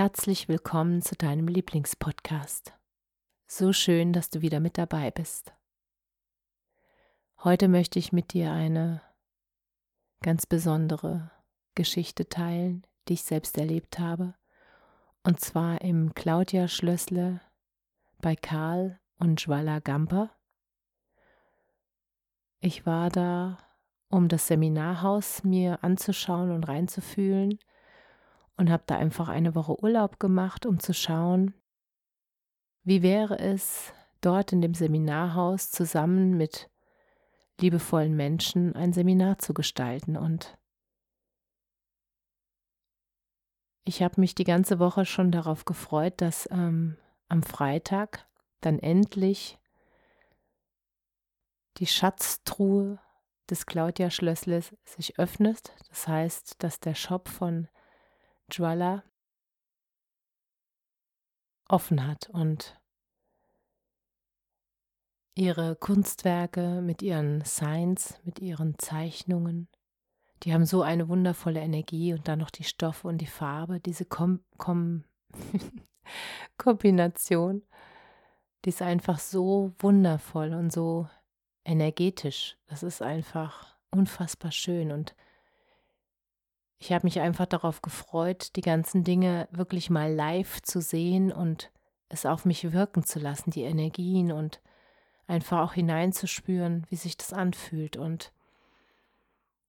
Herzlich willkommen zu deinem Lieblingspodcast. So schön, dass du wieder mit dabei bist. Heute möchte ich mit dir eine ganz besondere Geschichte teilen, die ich selbst erlebt habe. Und zwar im Claudia Schlössle bei Karl und Jwala Gamper. Ich war da, um das Seminarhaus mir anzuschauen und reinzufühlen und habe da einfach eine Woche Urlaub gemacht, um zu schauen, wie wäre es, dort in dem Seminarhaus zusammen mit liebevollen Menschen ein Seminar zu gestalten. Und ich habe mich die ganze Woche schon darauf gefreut, dass ähm, am Freitag dann endlich die Schatztruhe des Claudia Schlössles sich öffnet. Das heißt, dass der Shop von Jwala offen hat und ihre Kunstwerke mit ihren Signs, mit ihren Zeichnungen. Die haben so eine wundervolle Energie und dann noch die Stoffe und die Farbe, diese Kom Kom Kombination, die ist einfach so wundervoll und so energetisch. Das ist einfach unfassbar schön und ich habe mich einfach darauf gefreut, die ganzen Dinge wirklich mal live zu sehen und es auf mich wirken zu lassen, die Energien und einfach auch hineinzuspüren, wie sich das anfühlt. Und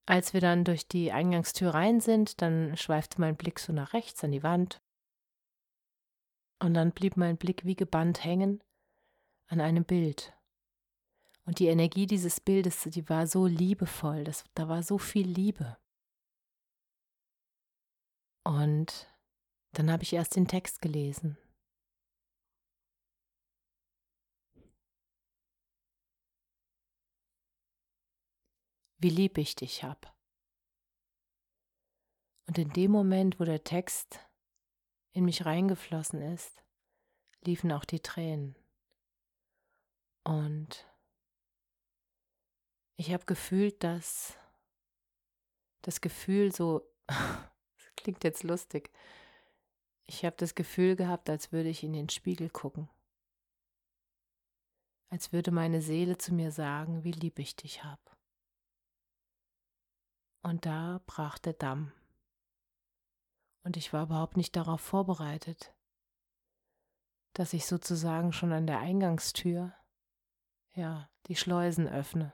als wir dann durch die Eingangstür rein sind, dann schweifte mein Blick so nach rechts an die Wand. Und dann blieb mein Blick wie gebannt hängen an einem Bild. Und die Energie dieses Bildes, die war so liebevoll, das, da war so viel Liebe. Und dann habe ich erst den Text gelesen wie lieb ich dich hab. Und in dem Moment, wo der Text in mich reingeflossen ist, liefen auch die Tränen. Und ich habe gefühlt, dass das Gefühl so, klingt jetzt lustig, ich habe das Gefühl gehabt, als würde ich in den Spiegel gucken. Als würde meine Seele zu mir sagen, wie lieb ich dich hab. Und da brach der Damm. Und ich war überhaupt nicht darauf vorbereitet, dass ich sozusagen schon an der Eingangstür, ja, die Schleusen öffne.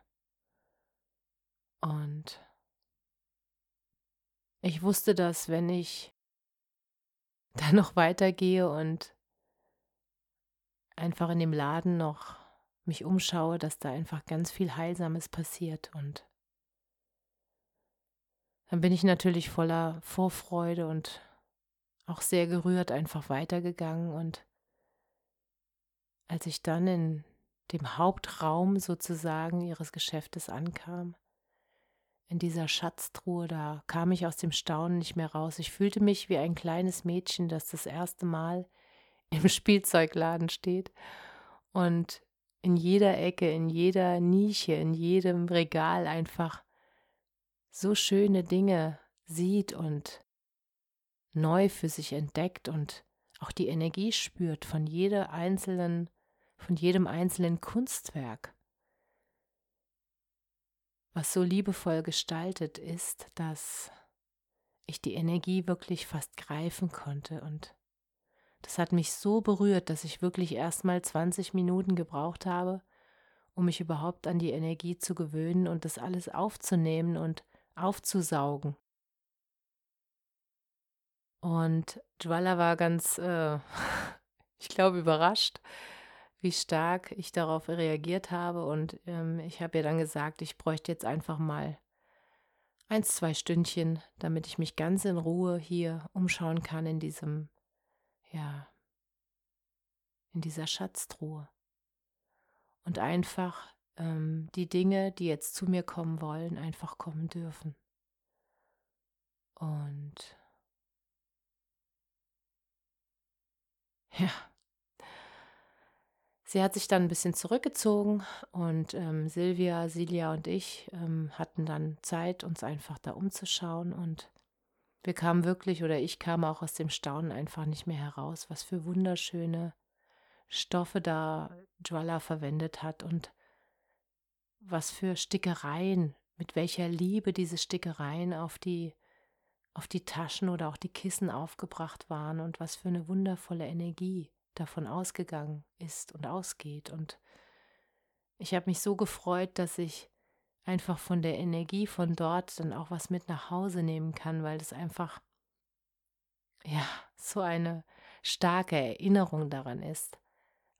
Und ich wusste, dass wenn ich da noch weitergehe und einfach in dem Laden noch mich umschaue, dass da einfach ganz viel Heilsames passiert und dann bin ich natürlich voller Vorfreude und auch sehr gerührt einfach weitergegangen und als ich dann in dem Hauptraum sozusagen ihres Geschäftes ankam, in dieser Schatztruhe, da kam ich aus dem Staunen nicht mehr raus. Ich fühlte mich wie ein kleines Mädchen, das das erste Mal im Spielzeugladen steht und in jeder Ecke, in jeder Nische, in jedem Regal einfach so schöne Dinge sieht und neu für sich entdeckt und auch die Energie spürt von jeder einzelnen, von jedem einzelnen Kunstwerk, was so liebevoll gestaltet ist, dass ich die Energie wirklich fast greifen konnte und das hat mich so berührt, dass ich wirklich erst mal 20 Minuten gebraucht habe, um mich überhaupt an die Energie zu gewöhnen und das alles aufzunehmen und aufzusaugen. Und Jwala war ganz, äh, ich glaube, überrascht, wie stark ich darauf reagiert habe. Und ähm, ich habe ihr dann gesagt, ich bräuchte jetzt einfach mal eins, zwei Stündchen, damit ich mich ganz in Ruhe hier umschauen kann in diesem, ja, in dieser Schatztruhe. Und einfach ähm, die Dinge, die jetzt zu mir kommen wollen, einfach kommen dürfen. Und ja, sie hat sich dann ein bisschen zurückgezogen und ähm, Silvia, Silja und ich ähm, hatten dann Zeit, uns einfach da umzuschauen und wir kamen wirklich, oder ich kam auch aus dem Staunen einfach nicht mehr heraus, was für wunderschöne Stoffe da Jwala verwendet hat und was für Stickereien, mit welcher Liebe diese Stickereien auf die auf die Taschen oder auch die Kissen aufgebracht waren und was für eine wundervolle Energie davon ausgegangen ist und ausgeht. Und ich habe mich so gefreut, dass ich einfach von der Energie von dort dann auch was mit nach Hause nehmen kann, weil das einfach, ja, so eine starke Erinnerung daran ist,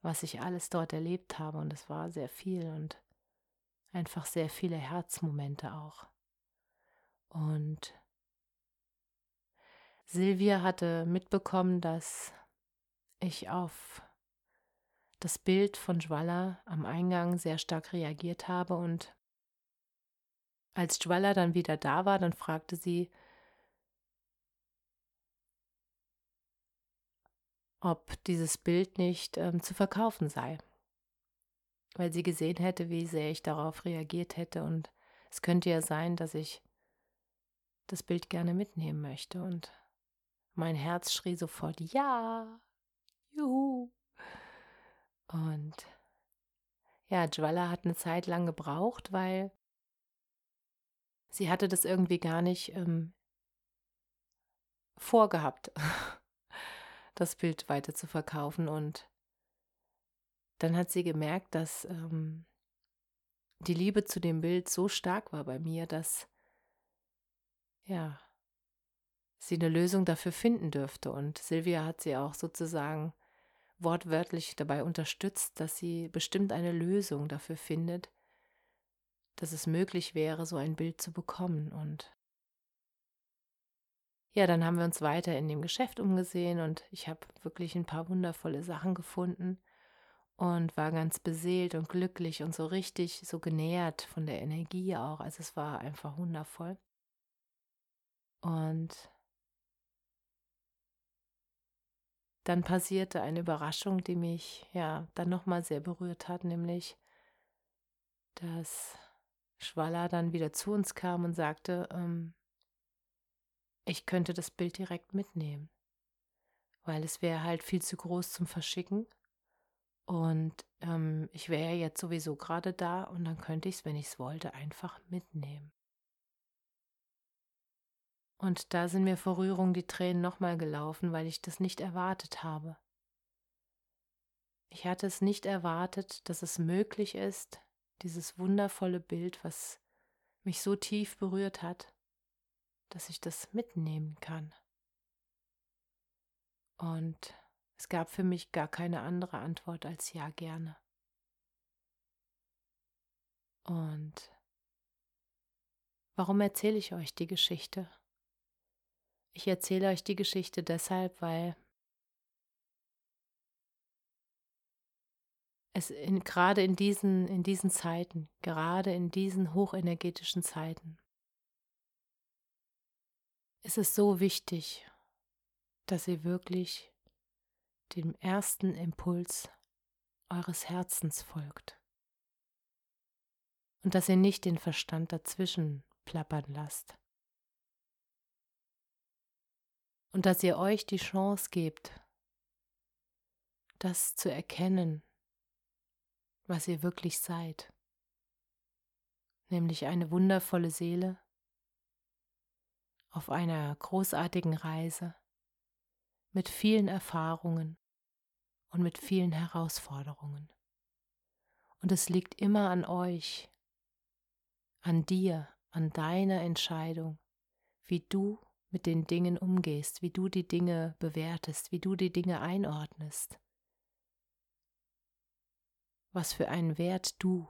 was ich alles dort erlebt habe. Und es war sehr viel und einfach sehr viele Herzmomente auch. Und Silvia hatte mitbekommen, dass ich auf das Bild von Jwala am Eingang sehr stark reagiert habe und als Jwala dann wieder da war, dann fragte sie, ob dieses Bild nicht ähm, zu verkaufen sei, weil sie gesehen hätte, wie sehr ich darauf reagiert hätte und es könnte ja sein, dass ich das Bild gerne mitnehmen möchte. Und mein Herz schrie sofort Ja, juhu. Und ja, Jwala hat eine Zeit lang gebraucht, weil sie hatte das irgendwie gar nicht ähm, vorgehabt, das Bild weiter zu verkaufen. Und dann hat sie gemerkt, dass ähm, die Liebe zu dem Bild so stark war bei mir, dass ja, sie eine Lösung dafür finden dürfte. Und Silvia hat sie auch sozusagen wortwörtlich dabei unterstützt, dass sie bestimmt eine Lösung dafür findet, dass es möglich wäre, so ein Bild zu bekommen. Und ja, dann haben wir uns weiter in dem Geschäft umgesehen und ich habe wirklich ein paar wundervolle Sachen gefunden und war ganz beseelt und glücklich und so richtig so genährt von der Energie auch. Also es war einfach wundervoll. Und dann passierte eine Überraschung, die mich ja dann nochmal sehr berührt hat, nämlich, dass Schwalla dann wieder zu uns kam und sagte, ähm, ich könnte das Bild direkt mitnehmen, weil es wäre halt viel zu groß zum Verschicken und ähm, ich wäre jetzt sowieso gerade da und dann könnte ich es, wenn ich es wollte, einfach mitnehmen. Und da sind mir vor Rührung die Tränen nochmal gelaufen, weil ich das nicht erwartet habe. Ich hatte es nicht erwartet, dass es möglich ist, dieses wundervolle Bild, was mich so tief berührt hat, dass ich das mitnehmen kann. Und es gab für mich gar keine andere Antwort als ja gerne. Und warum erzähle ich euch die Geschichte? Ich erzähle euch die Geschichte deshalb, weil es in, gerade in diesen, in diesen Zeiten, gerade in diesen hochenergetischen Zeiten, ist es so wichtig, dass ihr wirklich dem ersten Impuls eures Herzens folgt. Und dass ihr nicht den Verstand dazwischen plappern lasst und dass ihr euch die Chance gebt, das zu erkennen, was ihr wirklich seid, nämlich eine wundervolle Seele auf einer großartigen Reise mit vielen Erfahrungen und mit vielen Herausforderungen. Und es liegt immer an euch, an dir, an deiner Entscheidung, wie du mit den Dingen umgehst, wie du die Dinge bewertest, wie du die Dinge einordnest, was für einen Wert du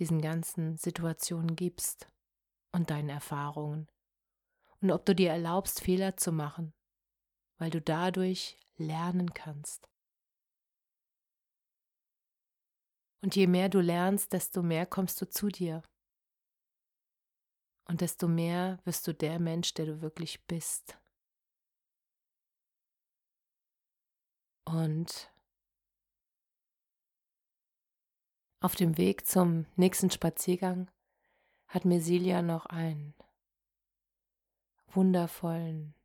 diesen ganzen Situationen gibst und deinen Erfahrungen und ob du dir erlaubst, Fehler zu machen, weil du dadurch lernen kannst. Und je mehr du lernst, desto mehr kommst du zu dir. Und desto mehr wirst du der Mensch, der du wirklich bist. Und auf dem Weg zum nächsten Spaziergang hat mir Silja noch einen wundervollen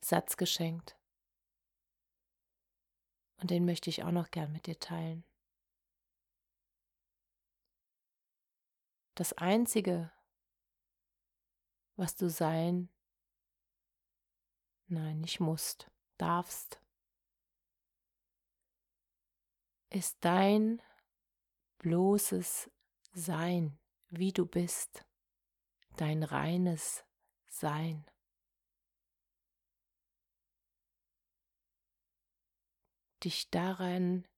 Satz geschenkt. Und den möchte ich auch noch gern mit dir teilen. Das Einzige, was du sein, nein, nicht musst, darfst, ist dein bloßes Sein, wie du bist, dein reines Sein. Dich daran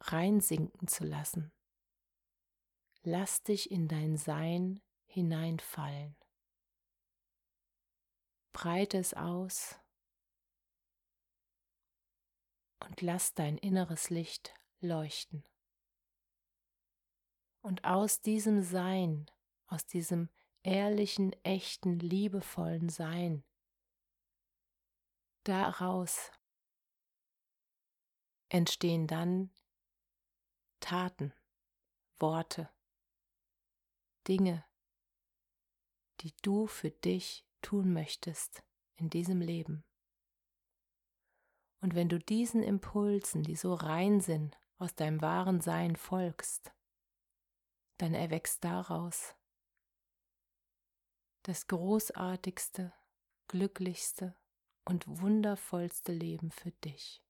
reinsinken zu lassen. Lass dich in dein Sein hineinfallen. Breite es aus und lass dein inneres Licht leuchten. Und aus diesem Sein, aus diesem ehrlichen, echten, liebevollen Sein, daraus entstehen dann Taten, Worte, Dinge, die du für dich tun möchtest in diesem Leben. Und wenn du diesen Impulsen, die so rein sind, aus deinem wahren Sein folgst, dann erwächst daraus das großartigste, glücklichste und wundervollste Leben für dich.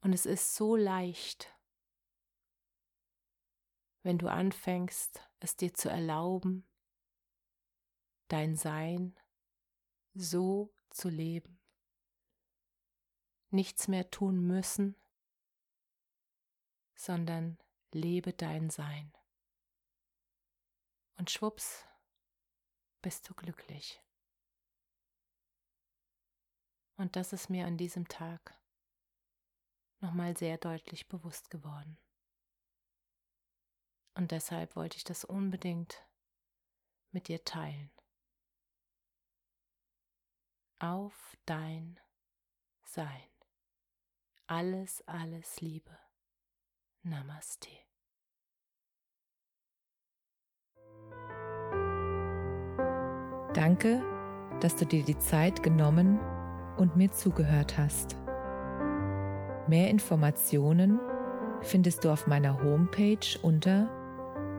Und es ist so leicht, wenn du anfängst, es dir zu erlauben, dein Sein so zu leben, nichts mehr tun müssen, sondern lebe dein Sein. Und schwupps, bist du glücklich. Und das ist mir an diesem Tag nochmal sehr deutlich bewusst geworden. Und deshalb wollte ich das unbedingt mit dir teilen. Auf dein Sein. Alles, alles Liebe. Namaste. Danke, dass du dir die Zeit genommen und mir zugehört hast. Mehr Informationen findest du auf meiner Homepage unter